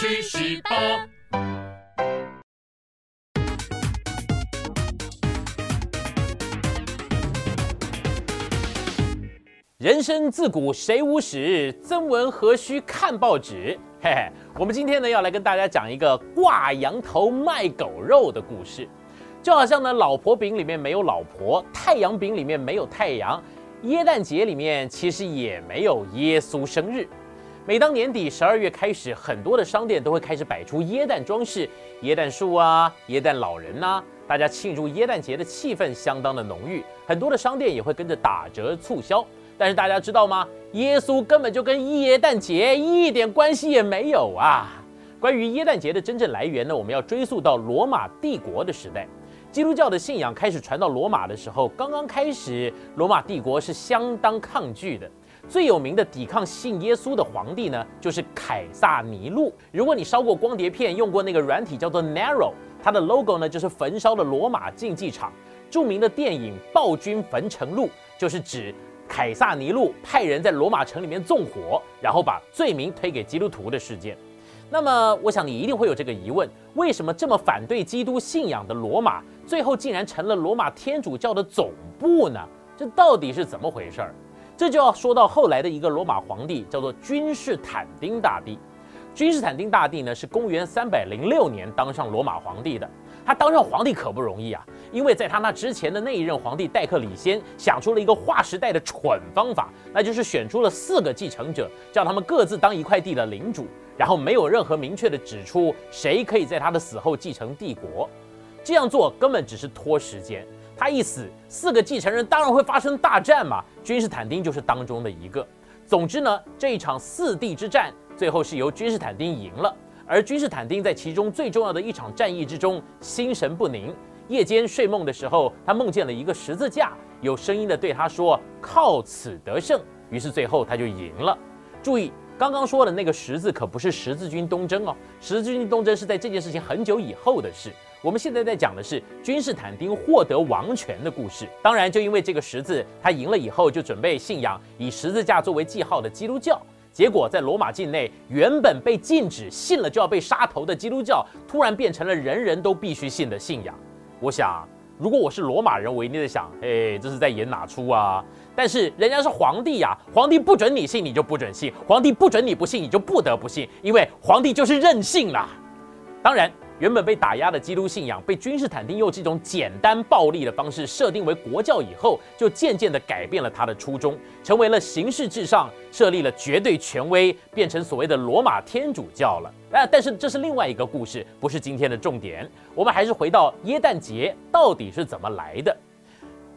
去十八。人生自古谁无死，曾闻何须看报纸？嘿嘿，我们今天呢要来跟大家讲一个挂羊头卖狗肉的故事，就好像呢老婆饼里面没有老婆，太阳饼里面没有太阳，耶诞节里面其实也没有耶稣生日。每当年底十二月开始，很多的商店都会开始摆出椰蛋装饰，椰蛋树啊，椰蛋老人呐、大家庆祝椰蛋节的气氛相当的浓郁，很多的商店也会跟着打折促销。但是大家知道吗？耶稣根本就跟耶诞节一点关系也没有啊！关于耶诞节的真正来源呢，我们要追溯到罗马帝国的时代。基督教的信仰开始传到罗马的时候，刚刚开始，罗马帝国是相当抗拒的。最有名的抵抗信耶稣的皇帝呢，就是凯撒尼禄。如果你烧过光碟片，用过那个软体叫做 Narrow，它的 logo 呢就是焚烧的罗马竞技场。著名的电影《暴君焚城录》就是指凯撒尼禄派人在罗马城里面纵火，然后把罪名推给基督徒的事件。那么，我想你一定会有这个疑问：为什么这么反对基督信仰的罗马，最后竟然成了罗马天主教的总部呢？这到底是怎么回事儿？这就要说到后来的一个罗马皇帝，叫做君士坦丁大帝。君士坦丁大帝呢，是公元三百零六年当上罗马皇帝的。他当上皇帝可不容易啊，因为在他那之前的那一任皇帝戴克里先想出了一个划时代的蠢方法，那就是选出了四个继承者，叫他们各自当一块地的领主，然后没有任何明确的指出谁可以在他的死后继承帝国。这样做根本只是拖时间。他一死，四个继承人当然会发生大战嘛。君士坦丁就是当中的一个。总之呢，这一场四帝之战最后是由君士坦丁赢了。而君士坦丁在其中最重要的一场战役之中，心神不宁。夜间睡梦的时候，他梦见了一个十字架，有声音的对他说：“靠此得胜。”于是最后他就赢了。注意，刚刚说的那个十字可不是十字军东征哦，十字军东征是在这件事情很久以后的事。我们现在在讲的是君士坦丁获得王权的故事。当然，就因为这个十字，他赢了以后就准备信仰以十字架作为记号的基督教。结果在罗马境内，原本被禁止信了就要被杀头的基督教，突然变成了人人都必须信的信仰。我想，如果我是罗马人，我一定在想，哎，这是在演哪出啊？但是人家是皇帝呀，皇帝不准你信，你就不准信；皇帝不准你不信，你就不得不信，因为皇帝就是任性啦。当然。原本被打压的基督信仰，被君士坦丁用这种简单暴力的方式设定为国教以后，就渐渐地改变了他的初衷，成为了形式至上，设立了绝对权威，变成所谓的罗马天主教了。啊，但是这是另外一个故事，不是今天的重点。我们还是回到耶诞节到底是怎么来的。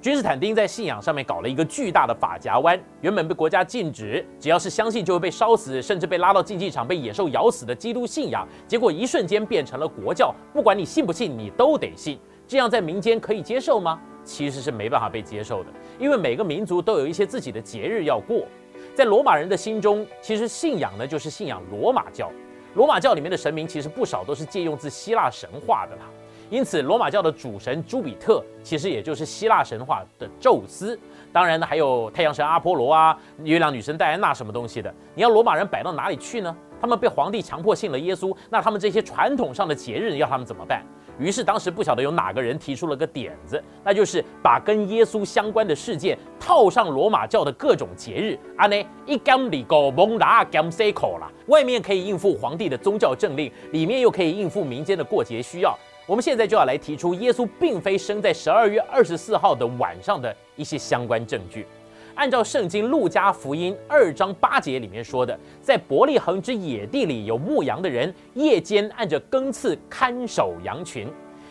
君士坦丁在信仰上面搞了一个巨大的法夹弯，原本被国家禁止，只要是相信就会被烧死，甚至被拉到竞技场被野兽咬死的基督信仰，结果一瞬间变成了国教，不管你信不信，你都得信。这样在民间可以接受吗？其实是没办法被接受的，因为每个民族都有一些自己的节日要过。在罗马人的心中，其实信仰呢就是信仰罗马教，罗马教里面的神明其实不少都是借用自希腊神话的啦。因此，罗马教的主神朱比特其实也就是希腊神话的宙斯。当然呢，还有太阳神阿波罗啊，月亮女神戴安娜什么东西的。你要罗马人摆到哪里去呢？他们被皇帝强迫信了耶稣，那他们这些传统上的节日要他们怎么办？于是当时不晓得有哪个人提出了个点子，那就是把跟耶稣相关的事件套上罗马教的各种节日。啊呢，一干里狗蒙达干塞口啦，外面可以应付皇帝的宗教政令，里面又可以应付民间的过节需要。我们现在就要来提出耶稣并非生在十二月二十四号的晚上的一些相关证据。按照圣经路加福音二章八节里面说的，在伯利恒之野地里有牧羊的人，夜间按着更次看守羊群。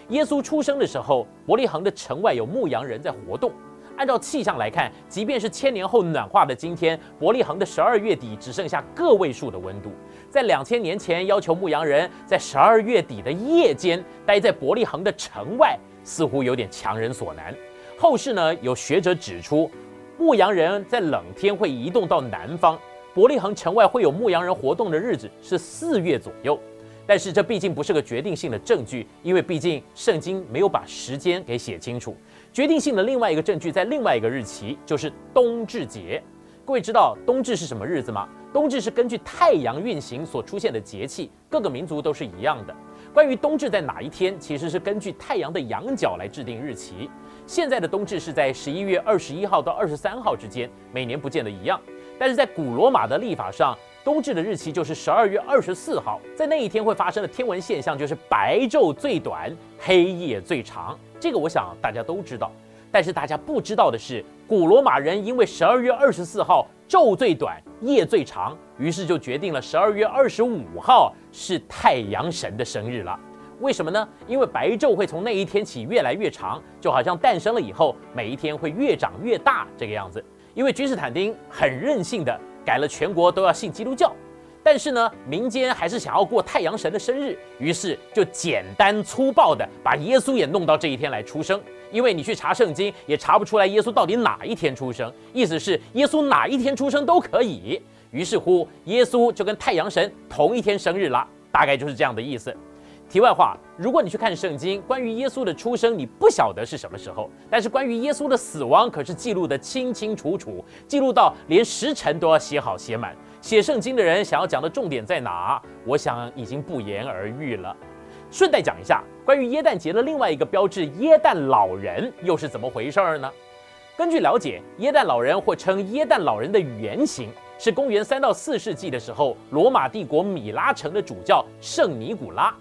耶稣出生的时候，伯利恒的城外有牧羊人在活动。按照气象来看，即便是千年后暖化的今天，伯利恒的十二月底只剩下个位数的温度。在两千年前，要求牧羊人在十二月底的夜间待在伯利恒的城外，似乎有点强人所难。后世呢，有学者指出，牧羊人在冷天会移动到南方，伯利恒城外会有牧羊人活动的日子是四月左右。但是这毕竟不是个决定性的证据，因为毕竟圣经没有把时间给写清楚。决定性的另外一个证据在另外一个日期，就是冬至节。各位知道冬至是什么日子吗？冬至是根据太阳运行所出现的节气，各个民族都是一样的。关于冬至在哪一天，其实是根据太阳的阳角来制定日期。现在的冬至是在十一月二十一号到二十三号之间，每年不见得一样。但是在古罗马的历法上，冬至的日期就是十二月二十四号，在那一天会发生的天文现象就是白昼最短，黑夜最长。这个我想大家都知道。但是大家不知道的是，古罗马人因为十二月二十四号昼最短，夜最长，于是就决定了十二月二十五号是太阳神的生日了。为什么呢？因为白昼会从那一天起越来越长，就好像诞生了以后，每一天会越长越大这个样子。因为君士坦丁很任性的改了全国都要信基督教，但是呢，民间还是想要过太阳神的生日，于是就简单粗暴的把耶稣也弄到这一天来出生。因为你去查圣经，也查不出来耶稣到底哪一天出生，意思是耶稣哪一天出生都可以。于是乎，耶稣就跟太阳神同一天生日了，大概就是这样的意思。题外话，如果你去看圣经，关于耶稣的出生，你不晓得是什么时候，但是关于耶稣的死亡可是记录的清清楚楚，记录到连时辰都要写好写满。写圣经的人想要讲的重点在哪？我想已经不言而喻了。顺带讲一下，关于耶诞节的另外一个标志——耶诞老人，又是怎么回事儿呢？根据了解，耶诞老人或称耶诞老人的原型是公元三到四世纪的时候，罗马帝国米拉城的主教圣尼古拉。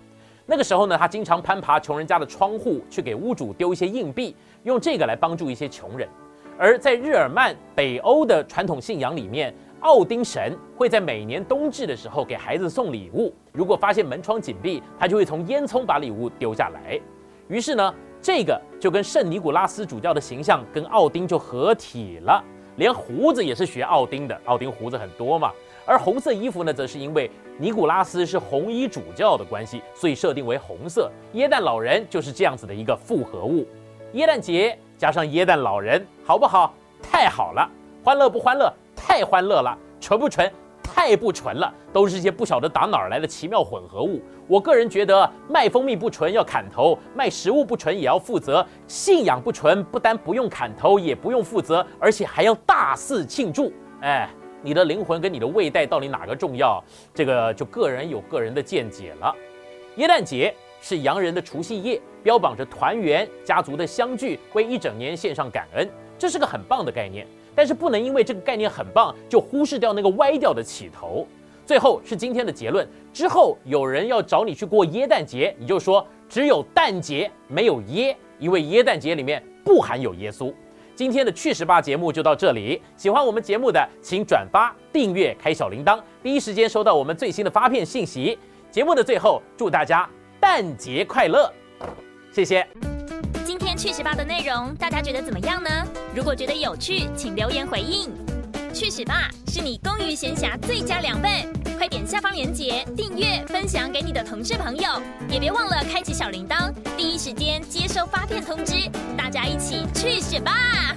那个时候呢，他经常攀爬穷人家的窗户，去给屋主丢一些硬币，用这个来帮助一些穷人。而在日耳曼北欧的传统信仰里面，奥丁神会在每年冬至的时候给孩子送礼物。如果发现门窗紧闭，他就会从烟囱把礼物丢下来。于是呢，这个就跟圣尼古拉斯主教的形象跟奥丁就合体了。连胡子也是学奥丁的，奥丁胡子很多嘛。而红色衣服呢，则是因为尼古拉斯是红衣主教的关系，所以设定为红色。耶诞老人就是这样子的一个复合物。耶诞节加上耶诞老人，好不好？太好了！欢乐不欢乐？太欢乐了，纯不纯？太不纯了，都是些不晓得打哪儿来的奇妙混合物。我个人觉得，卖蜂蜜不纯要砍头，卖食物不纯也要负责。信仰不纯，不但不用砍头，也不用负责，而且还要大肆庆祝。哎，你的灵魂跟你的胃袋到底哪个重要？这个就个人有个人的见解了。耶诞节是洋人的除夕夜，标榜着团圆、家族的相聚，为一整年献上感恩，这是个很棒的概念。但是不能因为这个概念很棒，就忽视掉那个歪掉的起头。最后是今天的结论。之后有人要找你去过耶诞节，你就说只有诞节没有耶，因为耶诞节里面不含有耶稣。今天的趣十八节目就到这里。喜欢我们节目的，请转发、订阅、开小铃铛，第一时间收到我们最新的发片信息。节目的最后，祝大家诞节快乐！谢谢。趣十八的内容，大家觉得怎么样呢？如果觉得有趣，请留言回应。趣十八是你工余闲暇最佳良伴，快点下方链接订阅分享给你的同事朋友，也别忘了开启小铃铛，第一时间接收发片通知。大家一起去十八！